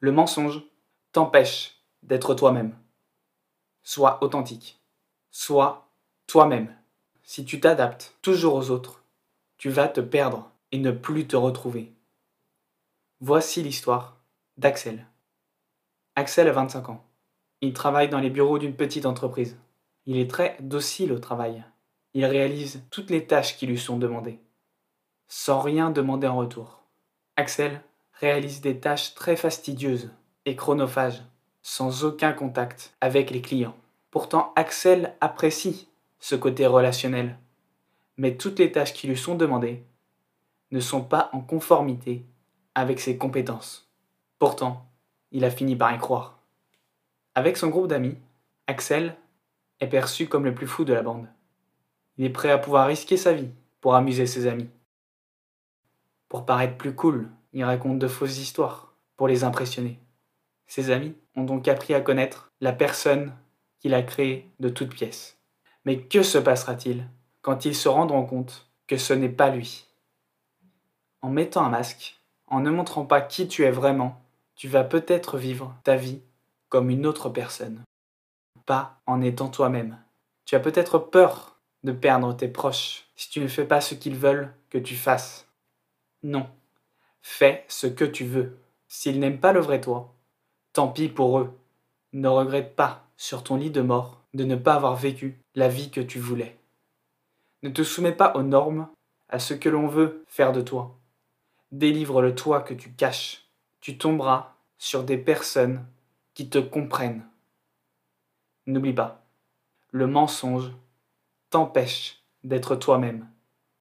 Le mensonge t'empêche d'être toi-même. Sois authentique. Sois toi-même. Si tu t'adaptes toujours aux autres, tu vas te perdre et ne plus te retrouver. Voici l'histoire d'Axel. Axel a 25 ans. Il travaille dans les bureaux d'une petite entreprise. Il est très docile au travail. Il réalise toutes les tâches qui lui sont demandées, sans rien demander en retour. Axel réalise des tâches très fastidieuses et chronophages, sans aucun contact avec les clients. Pourtant, Axel apprécie ce côté relationnel. Mais toutes les tâches qui lui sont demandées ne sont pas en conformité avec ses compétences. Pourtant, il a fini par y croire. Avec son groupe d'amis, Axel est perçu comme le plus fou de la bande. Il est prêt à pouvoir risquer sa vie pour amuser ses amis. Pour paraître plus cool, il raconte de fausses histoires pour les impressionner. Ses amis ont donc appris à connaître la personne qu'il a créée de toutes pièces. Mais que se passera-t-il quand ils se rendront compte que ce n'est pas lui? En mettant un masque, en ne montrant pas qui tu es vraiment, tu vas peut-être vivre ta vie comme une autre personne, pas en étant toi-même. Tu as peut-être peur de perdre tes proches si tu ne fais pas ce qu'ils veulent que tu fasses. Non, fais ce que tu veux. S'ils n'aiment pas le vrai toi, tant pis pour eux. Ne regrette pas sur ton lit de mort de ne pas avoir vécu la vie que tu voulais. Ne te soumets pas aux normes, à ce que l'on veut faire de toi. Délivre le toi que tu caches. Tu tomberas sur des personnes qui te comprennent. N'oublie pas, le mensonge t'empêche d'être toi-même.